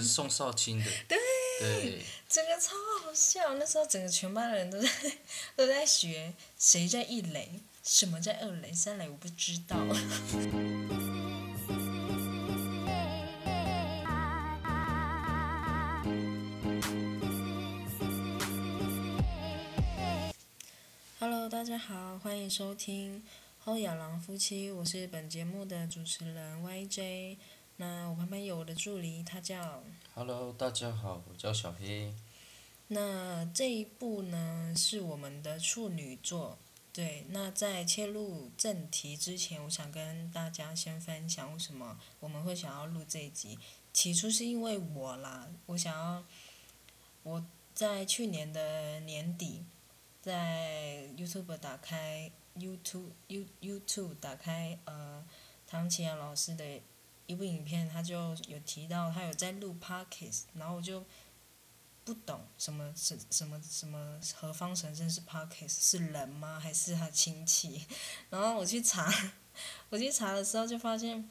个宋少卿的。对。对。整个超好笑，那时候整个全班的人都在都在学谁在一垒，什么在二垒，三垒我不知道。Hello，大家好，欢迎收听后亚郎夫妻，我是本节目的主持人 YJ。那我旁边有我的助理，他叫。Hello，大家好，我叫小黑。那这一部呢是我们的处女作，对。那在切入正题之前，我想跟大家先分享为什么我们会想要录这一集。起初是因为我啦，我想要我在去年的年底。在 YouTube 打开 YouTube You YouTube 打开呃唐启阳老师的一部影片，他就有提到他有在录 Podcast，然后我就不懂什么什什么什么何方神圣是 Podcast 是人吗？还是他亲戚？然后我去查，我去查的时候就发现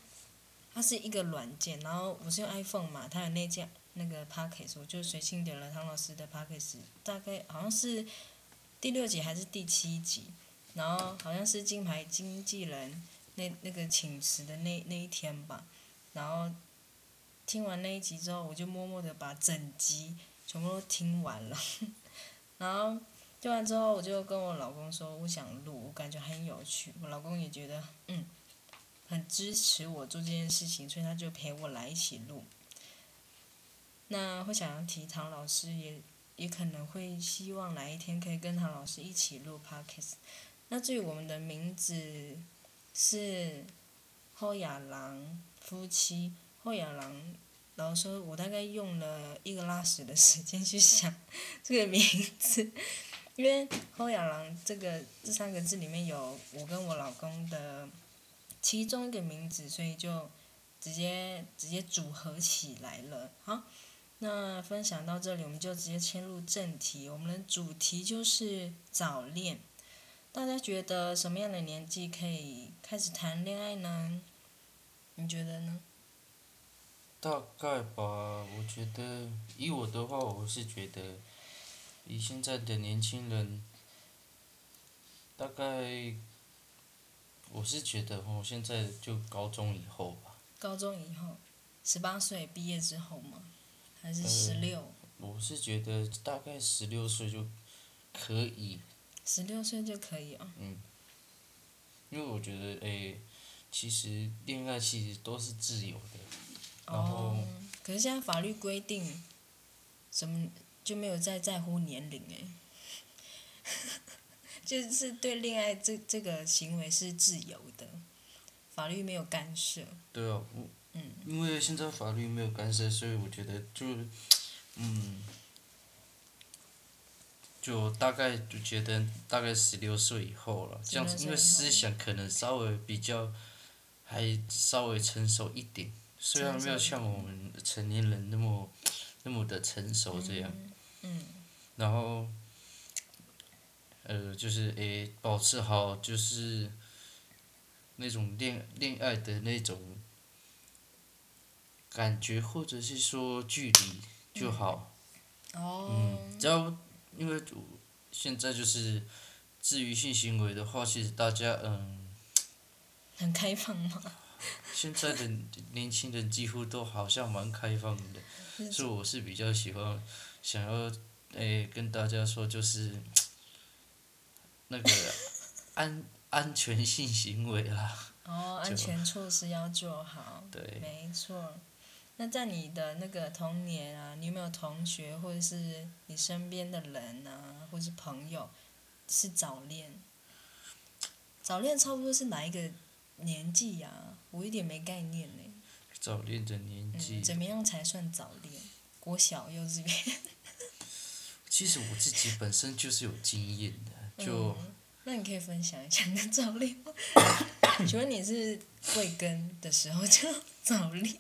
它是一个软件，然后我是用 iPhone 嘛，它有那件那个 Podcast，我就随性点了唐老师的 Podcast，大概好像是。第六集还是第七集，然后好像是金牌经纪人那那个请辞的那那一天吧，然后听完那一集之后，我就默默的把整集全部都听完了，然后听完之后，我就跟我老公说我想录，我感觉很有趣，我老公也觉得嗯，很支持我做这件事情，所以他就陪我来一起录。那会想要提唐老师也。也可能会希望哪一天可以跟唐老师一起录 podcast。那至于我们的名字是后亚郎夫妻，后亚郎，老师说我大概用了一个拉屎的时间去想这个名字，因为后亚郎这个这三个字里面有我跟我老公的其中一个名字，所以就直接直接组合起来了，好。那分享到这里，我们就直接切入正题。我们的主题就是早恋。大家觉得什么样的年纪可以开始谈恋爱呢？你觉得呢？大概吧，我觉得以我的话，我是觉得，以现在的年轻人，大概，我是觉得哦，现在就高中以后吧。高中以后，十八岁毕业之后吗？还是十六。我是觉得大概十六岁就可以。十六岁就可以啊。嗯。因为我觉得诶，其实恋爱其实都是自由的。哦。可是现在法律规定，什么就没有再在乎年龄诶。就是对恋爱这这个行为是自由的，法律没有干涉。对啊，我。因为现在法律没有干涉，所以我觉得就，嗯，就大概就觉得大概十六岁以后了，这样子，因为思想可能稍微比较，还稍微成熟一点，虽然没有像我们成年人那么，那么的成熟这样。嗯。然后，呃，就是诶，保持好就是，那种恋恋爱的那种。感觉或者是说距离就好，嗯，只要因为现在就是至于性行为的话，其实大家嗯，很开放吗？现在的年轻人几乎都好像蛮开放的，所以我是比较喜欢想要诶跟大家说就是那个 安安全性行为啦。哦，安全措施要做好。对。没错。那在你的那个童年啊，你有没有同学或者是你身边的人啊，或是朋友，是早恋？早恋差不多是哪一个年纪呀？我一点没概念呢。早恋的年纪。怎么样才算早恋？国小幼稚园。其实我自己本身就是有经验的，就。那你可以分享一下你的早恋吗？请问你是贵庚的时候就早恋？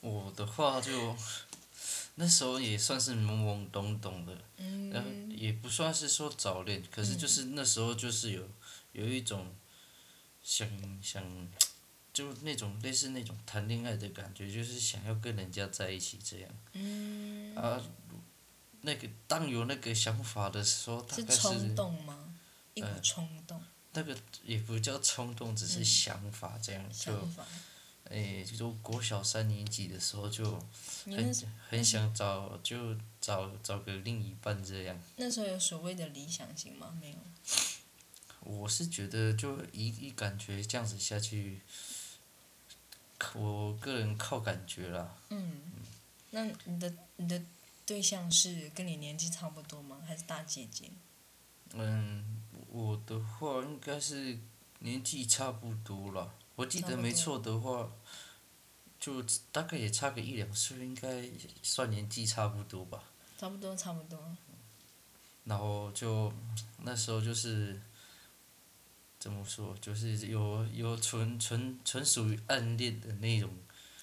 我的话就，那时候也算是懵懵懂懂的，嗯，也不算是说早恋，可是就是那时候就是有，有一种，想想，就那种类似那种谈恋爱的感觉，就是想要跟人家在一起这样。嗯。啊，那个当有那个想法的时候，大概是冲动吗？一股冲动。那个也不叫冲动，只是想法这样就。诶，就国小三年级的时候就很很想找就找找个另一半这样。那时候有所谓的理想型吗？没有。我是觉得就一一感觉这样子下去，我个人靠感觉啦。嗯。那你的你的对象是跟你年纪差不多吗？还是大姐姐？嗯，我的话应该是年纪差不多了。我记得没错的话，就大概也差个一两岁，应该算年纪差不多吧。差不多，差不多。然后就那时候就是怎么说，就是有有纯纯纯属于暗恋的那种。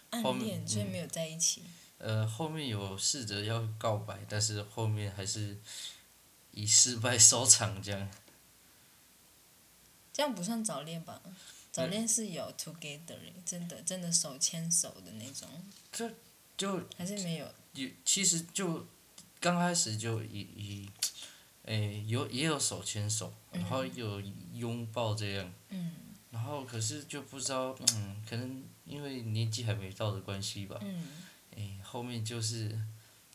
暗恋，所以没有在一起。呃，后面有试着要告白，但是后面还是以失败 收场，这样。这样不算早恋吧？早恋是有 together，真的真的手牵手的那种。这就还是没有。有其实就刚开始就以以，诶有也有手牵手，然后有拥抱这样。嗯。然后可是就不知道，嗯，可能因为年纪还没到的关系吧。嗯。诶，后面就是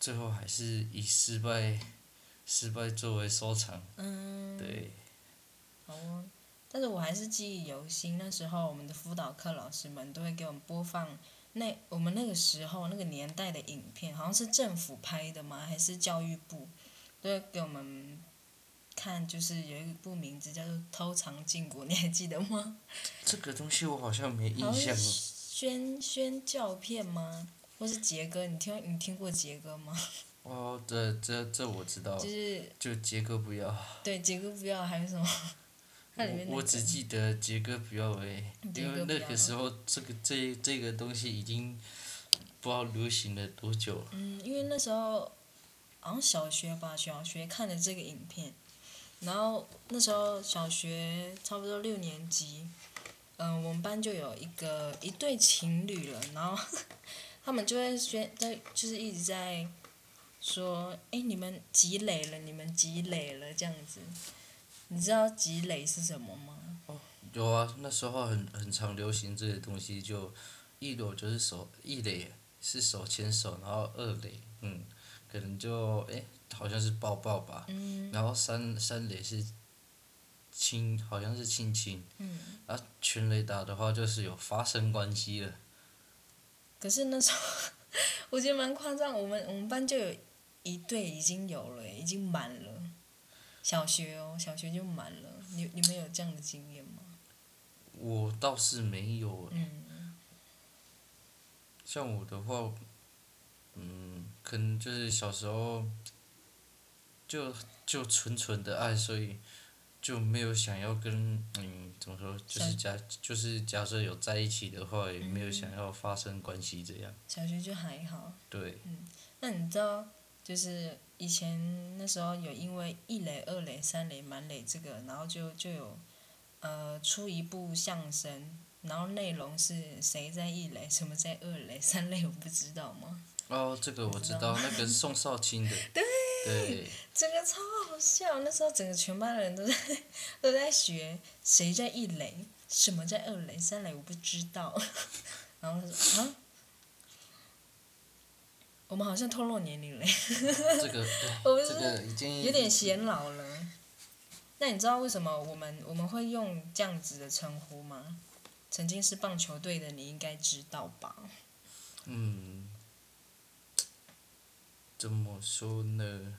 最后还是以失败失败作为收场。嗯。对。好啊。但是我还是记忆犹新，那时候我们的辅导课老师们都会给我们播放那我们那个时候那个年代的影片，好像是政府拍的吗？还是教育部，都会给我们看，就是有一部名字叫做《偷藏禁果》，你还记得吗？这个东西我好像没印象。宣宣教片吗？或是杰哥？你听你听过杰哥吗？哦，这这这我知道。就是。就杰哥不要。对，杰哥不要，还有什么？我我只记得杰哥不要诶，因为那个时候这个这这个东西已经不知道流行了多久了。嗯，因为那时候好像小学吧，小学看的这个影片，然后那时候小学差不多六年级，嗯，我们班就有一个一对情侣了，然后 他们就会宣在就是一直在说，哎，你们积累了，你们积累了这样子。你知道积累是什么吗？哦，有啊，那时候很很常流行这些东西，就一垒就是手一垒是手牵手，然后二垒嗯，可能就诶好像是抱抱吧，然后三三垒是亲，好像是亲亲，啊全垒打的话就是有发生关系了。可是那时候我觉得蛮夸张，我们我们班就有一对已经有了，已经满了。小学哦，小学就满了。你你们有这样的经验吗？我倒是没有。嗯。像我的话，嗯，可能就是小时候，就就纯纯的爱，所以就没有想要跟嗯怎么说，就是假就是假设有在一起的话，也没有想要发生关系这样。小学就还好。对。嗯，那你知道就是。以前那时候有因为一垒、二垒、三垒、满垒这个，然后就就有，呃，出一部相声，然后内容是谁在一垒，什么在二垒、三垒，我不知道吗？哦，这个我知道，那个是宋少卿的。对。对。这个超好笑，那时候整个全班的人都在都在学谁在一垒，什么在二垒、三垒，我不知道。然后他说啊。我们好像透露年龄了，这个 这个已经有点显老了。那你知道为什么我们我们会用这样子的称呼吗？曾经是棒球队的，你应该知道吧？嗯，怎么说呢？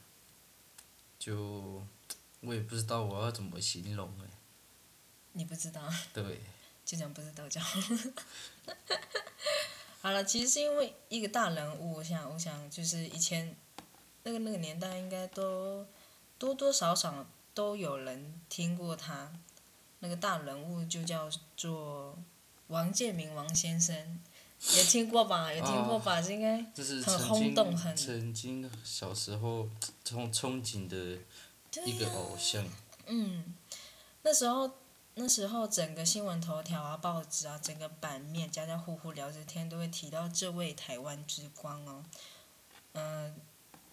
就我也不知道我要怎么形容哎。你不知道？对。就讲不知道就好。好了，其实是因为一个大人物，我想，我想就是以前那个那个年代，应该都多多少少都有人听过他。那个大人物就叫做王建民王先生，也听过吧？有听过吧？应该很轰动，很曾经小时候憧憧憬的一个偶像。嗯，那时候。那时候整个新闻头条啊、报纸啊，整个版面家家户户聊着天都会提到这位台湾之光哦。嗯、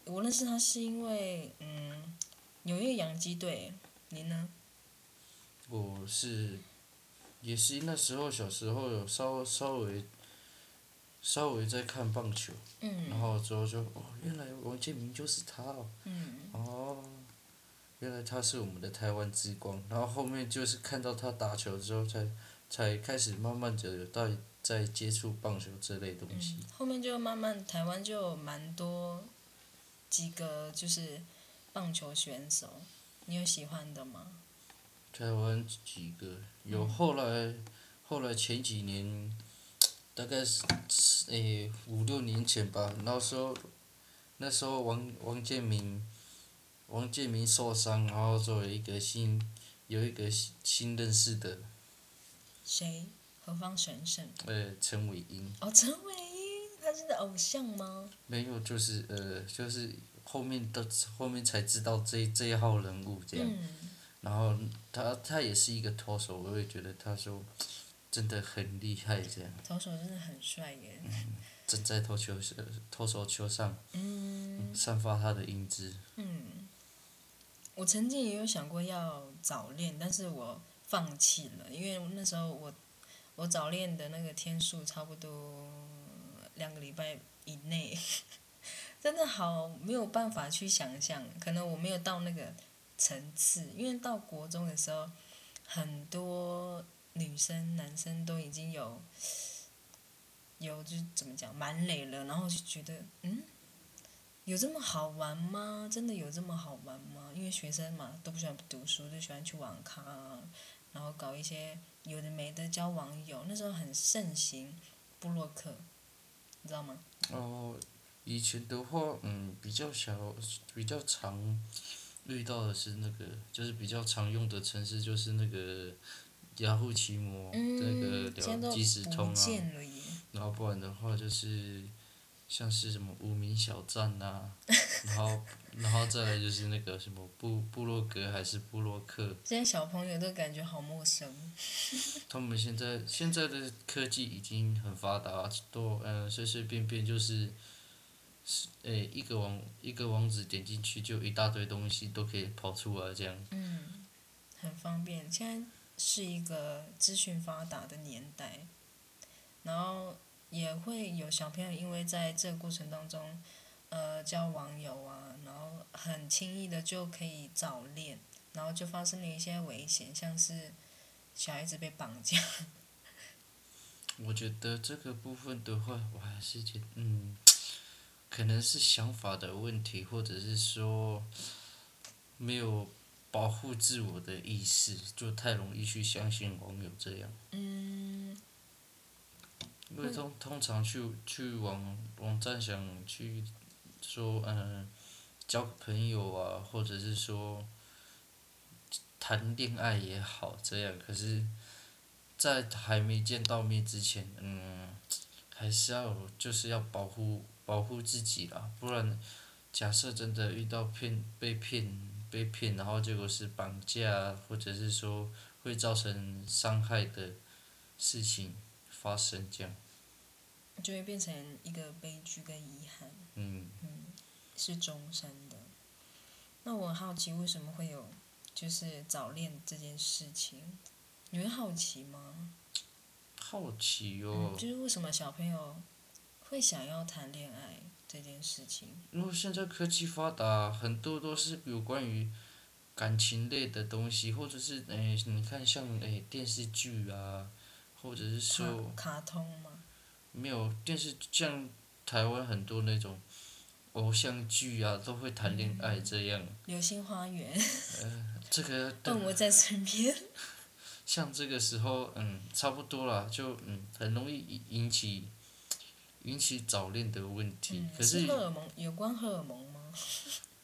我认识他是因为嗯纽约洋基队，你呢？我是，也是那时候小时候有稍稍微，稍微在看棒球，然嗯后之后就哦，原来王建民就是他哦，嗯。哦，原来他是我们的台湾之光，然后后面就是看到他打球之后才，才开始慢慢的有在在接触棒球这类东西。嗯，，后面就慢慢台湾就有蛮多几个就是棒球选手，你有喜欢的吗？台湾几个？有后来，后来前几年，大概是诶五六年前吧，那时候，那时候王王建民，王建民受伤，然后作为一个新，有一个新新认识的，谁？何方神圣？呃陈伟英，哦，陈伟英，他是你的偶像吗？没有就是呃就是后面的后面才知道这这一号人物这样，嗯，然后他他也是一个脱手，我也觉得他说，真的很厉害这样。投手真的很帅耶。正在投球呃投手球上嗯散发他的英姿。嗯，我曾经也有想过要早恋，但是我放弃了，因为那时候我我早恋的那个天数差不多两个礼拜以内，真的好没有办法去想象，可能我没有到那个层次，因为到国中的时候，很多女生男生都已经有有就是怎么讲满垒了，然后就觉得嗯。有这么好玩吗？真的有这么好玩吗？因为学生嘛，都不喜欢读书，就喜欢去网咖，然后搞一些有的没的交网友。那时候很盛行布洛克，你知道吗？哦，以前的话，嗯，比较小，比较常遇到的是那个，就是比较常用的城市就是那个雅虎奇摩、那个即时通啊。然后不然的话就是像是什么无名小站呐、然后然后再来就是那个什么布布洛格还是布洛克，现在小朋友都感觉好陌生。他们现在现在的科技已经很发达，都嗯随随便便就是，是诶一个网一个网址点进去就一大堆东西都可以跑出来这样。嗯，很方便。现在是一个资讯发达的年代，然后也会有小朋友因为在这个过程当中，呃，交网友啊，然后很轻易的就可以早恋，然后就发生了一些危险，像是小孩子被绑架。我觉得这个部分的话，我还是觉嗯，可能是想法的问题，或者是说没有保护自我的意识，就太容易去相信网友这样。嗯，因为通通常去去网网站想去说嗯交个朋友啊，或者是说谈恋爱也好这样，可是，在还没见到面之前，嗯，还是要就是要保护保护自己啦，不然假设真的遇到骗被骗被骗，然后结果是绑架，或者是说会造成伤害的事情发生这样。就会变成一个悲剧跟遗憾。嗯，是终身的。那我很好奇为什么会有就是早恋这件事情，你会好奇吗？好奇哟，哦，就是为什么小朋友会想要谈恋爱这件事情？因为现在科技发达，很多都是有关于感情类的东西，或者是诶、你看像诶、电视剧啊，或者是说卡通吗？没有电视像台湾很多那种偶像剧啊，都会谈恋爱这样。流星花园，呃这个 动物在身边。像这个时候，嗯，差不多啦，就嗯，很容易引引起引起早恋的问题。嗯，可是是荷尔蒙有关荷尔蒙吗？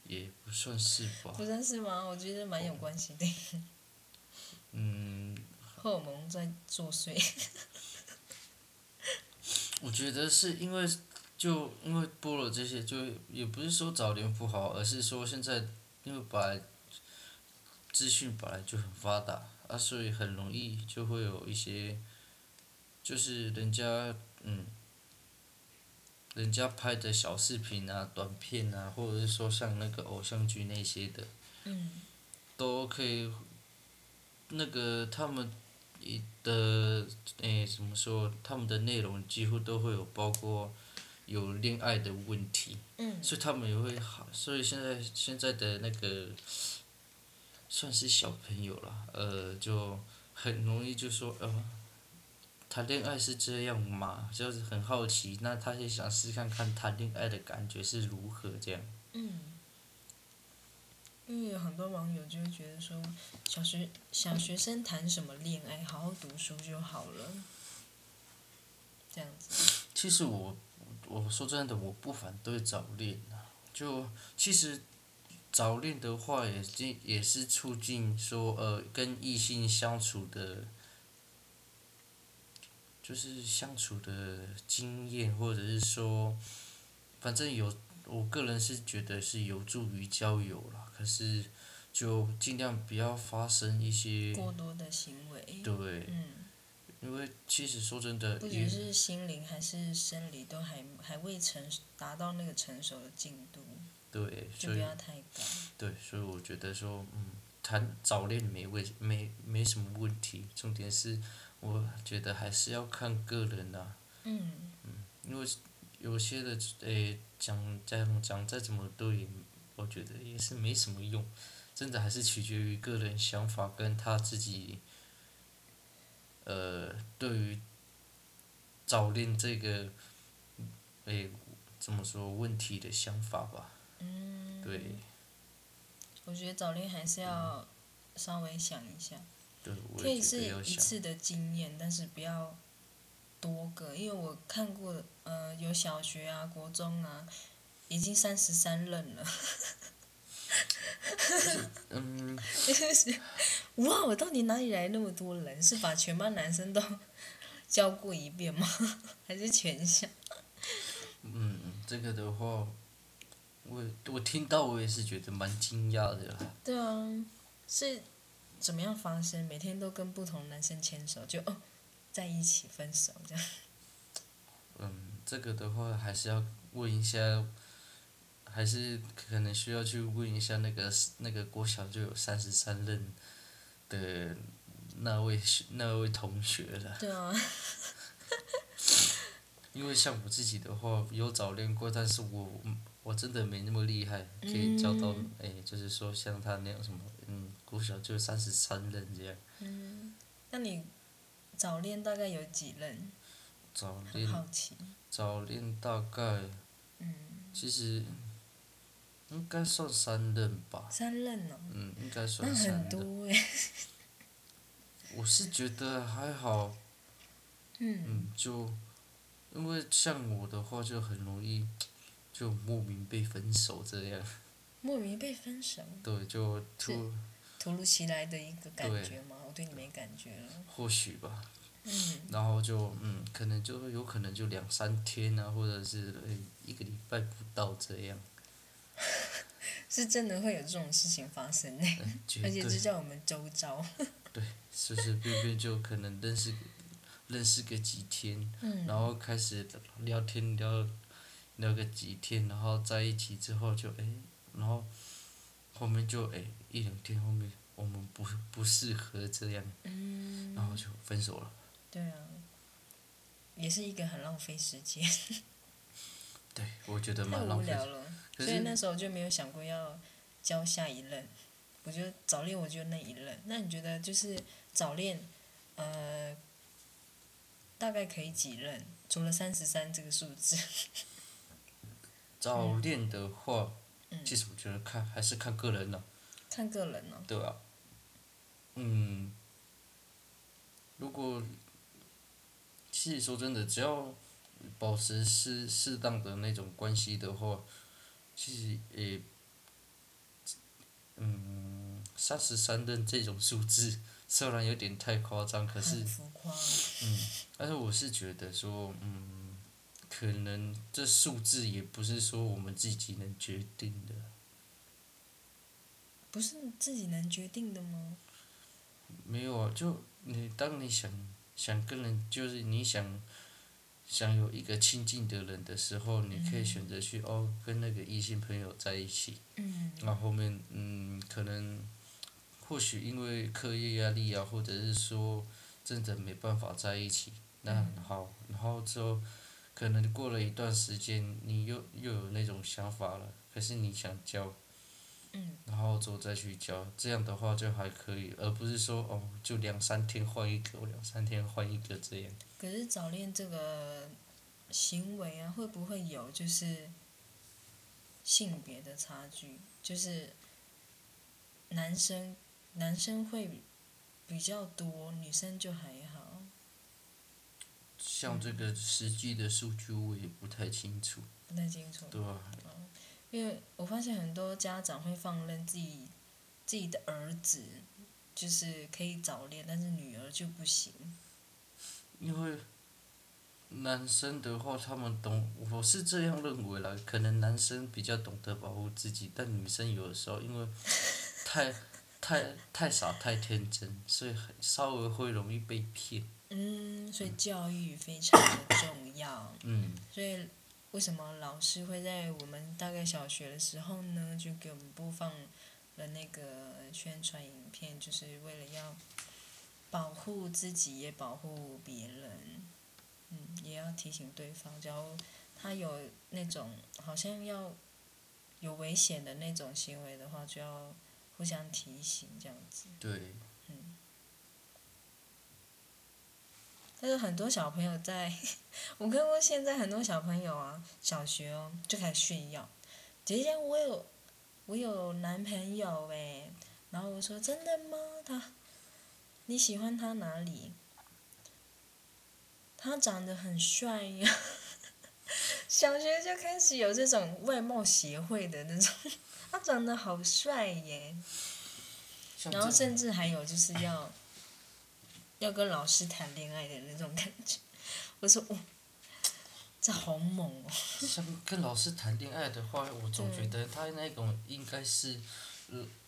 也不算是吧不，算是吗？我觉得蛮有关系的。嗯，荷尔蒙在作祟。我觉得是因为就因为播了这些，就也不是说早恋不好，而是说现在因为本来资讯本来就很发达，啊啊，所以很容易就会有一些，就是人家嗯，人家拍的小视频啊、短片啊，或者是说像那个偶像剧那些的，嗯都可以，那个他们的诶怎么说，他们的内容几乎都会有包括有恋爱的问题，嗯。所以他们也会好，所以现在现在的那个算是小朋友了，呃，就很容易就说呃，谈恋爱是这样嘛，就是很好奇，那他也想试看看谈恋爱的感觉是如何这样。嗯，因为有很多网友就会觉得说，小学小学生谈什么恋爱，好好读书就好了，这样子。其实我我说真的，我不反对早恋啊，就其实早恋的话也是也是促进说呃跟异性相处的，就是相处的经验，或者是说，反正有我个人是觉得是有助于交友啦，可是就尽量不要发生一些过多的行为，对，嗯，因为其实说真的，不也仅是心灵还是生理都还还未成达到那个成熟的进度，对，就不要太高。对，所以我觉得说，嗯，谈早恋没问没没什么问题，重点是，我觉得还是要看个人啦、嗯。因为有些的诶讲讲讲再怎么对，我觉得也是没什么用，真的还是取决于个人想法跟他自己，呃，对于早恋这个，诶怎么说问题的想法吧，嗯，对，我觉得早恋还是要稍微想一下，可以也是。一次的经验，但是不要多个，因为我看过，呃，有小学啊、国中啊，已经三十三任了。嗯，哇，我到底哪里来那么多人？是把全班男生都 教过一遍吗？还是全校？嗯，这个的话，我我听到我也是觉得蛮惊讶的啦。对啊，是怎么样发生？每天都跟不同男生牵手，就哦，在一起分手这样。嗯，这个的话还是要问一下，还是可能需要去问一下那个那个国小就有三十三任的那位那位同学了。对啊，因为像我自己的话，有早恋过，但是我嗯我真的没那么厉害，可以交到嗯哎、就是说像他那样什么，嗯，国小就三十三任这样。嗯，那你早恋大概有几任？早恋好奇。早恋大概嗯，其实应该算三任吧，三任哦，嗯，应该算三任。很多哎。我是觉得还好，嗯嗯，就因为像我的话就很容易就莫名被分手这样，莫名被分手，对，就突突如其来的一个感觉吗？我对你没感觉了。或许吧，嗯然后就嗯，可能就有可能就两三天啊，或者是呃一个礼拜不到这样，是真的会有这种事情发生呢，嗯，绝 而且就对，在我们周遭。对随随便便就可能认识认识个几天，嗯。然后开始聊天聊聊个几天，然后在一起之后就哎，然后后面就哎一两天后面我们不不适合这样，嗯。然后就分手了。对啊，也是一个很浪费时间，对，我觉得蛮浪费。无聊了，所以那时候就没有想过要交下一任。我觉得早恋，我就那一任。那你觉得就是早恋，呃，大概可以几任？除了三十三这个数字。早恋的话，嗯其实我觉得看还是看个人了，看个人哦。对啊？嗯，如果其实说真的，只要保持适适当的那种关系的话，其实也，嗯，三十三任这种数字虽然有点太夸张，可是。嗯，但是我是觉得说，嗯，可能这数字也不是说我们自己能决定的。不是自己能决定的吗？没有啊，就你当你想想跟人，就是你想想有一个亲近的人的时候，你可以选择去哦跟那个异性朋友在一起。嗯。那后面嗯，可能或许因为课业压力啊，或者是说真的没办法在一起，那好，然后之后可能过了一段时间，你又又有那种想法了，可是你想交。嗯。然后之后再去交，这样的话就还可以，而不是说哦，就两三天换一个，两三天换一个这样。可是早恋这个行为啊，会不会有就是性别的差距？就是男生男生会比较多，女生就还好。像这个实际的数据，我也不太清楚。不太清楚。对啊。因为我发现很多家长会放任自己自己的儿子，就是可以早恋，但是女儿就不行。因为男生的话，他们懂，我是这样认为啦。可能男生比较懂得保护自己，但女生有的时候因为太太太傻太天真，所以很稍微会容易被骗。嗯，所以教育非常的重要。嗯。所以。为什么老师会在我们大概小学的时候呢，就给我们播放了那个宣传影片，就是为了要保护自己，也保护别人，嗯，也要提醒对方，假如他有那种好像要有危险的那种行为的话，就要互相提醒这样子。对。嗯但是很多小朋友在，我看过现在很多小朋友啊，小学哦就开始炫耀，姐姐我有，我有男朋友哎，然后我说真的吗？他，你喜欢他哪里？他长得很帅呀，小学就开始有这种外貌协会的那种，他长得好帅耶，然后甚至还有就是要。要跟老师谈恋爱的那种感觉，我说哦，这好猛哦！像跟老师谈恋爱的话，我总觉得他那种应该是，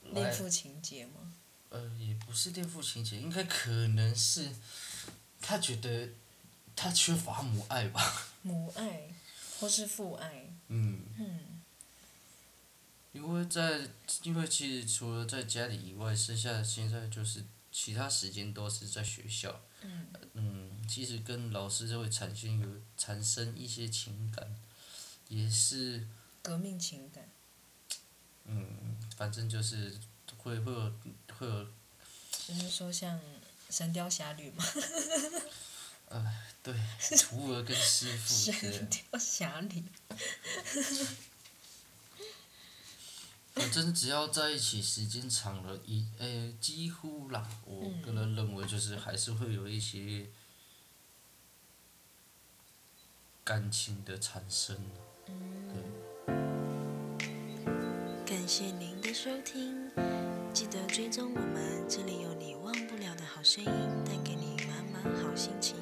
恋父情节吗？呃，也不是恋父情节，应该可能是，他觉得他缺乏母爱吧。母爱，或是父爱。嗯。嗯。因为在，因为其实除了在家里以外，剩下的现在就是。其他时间都是在学校，嗯，其实跟老师就会产生有产生一些情感，也是。革命情感。嗯，反正就是会会有会有。就是说像《神雕侠侣》嘛。呃，对，徒儿跟师傅。神雕侠侣。反正只要在一起时间长了，一诶几乎啦，我个人认为就是还是会有一些感情的产生。对。感谢您的收听，记得追踪我们，这里有你忘不了的好声音，带给你满满好心情。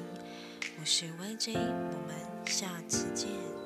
我是 YJ，我们下次见。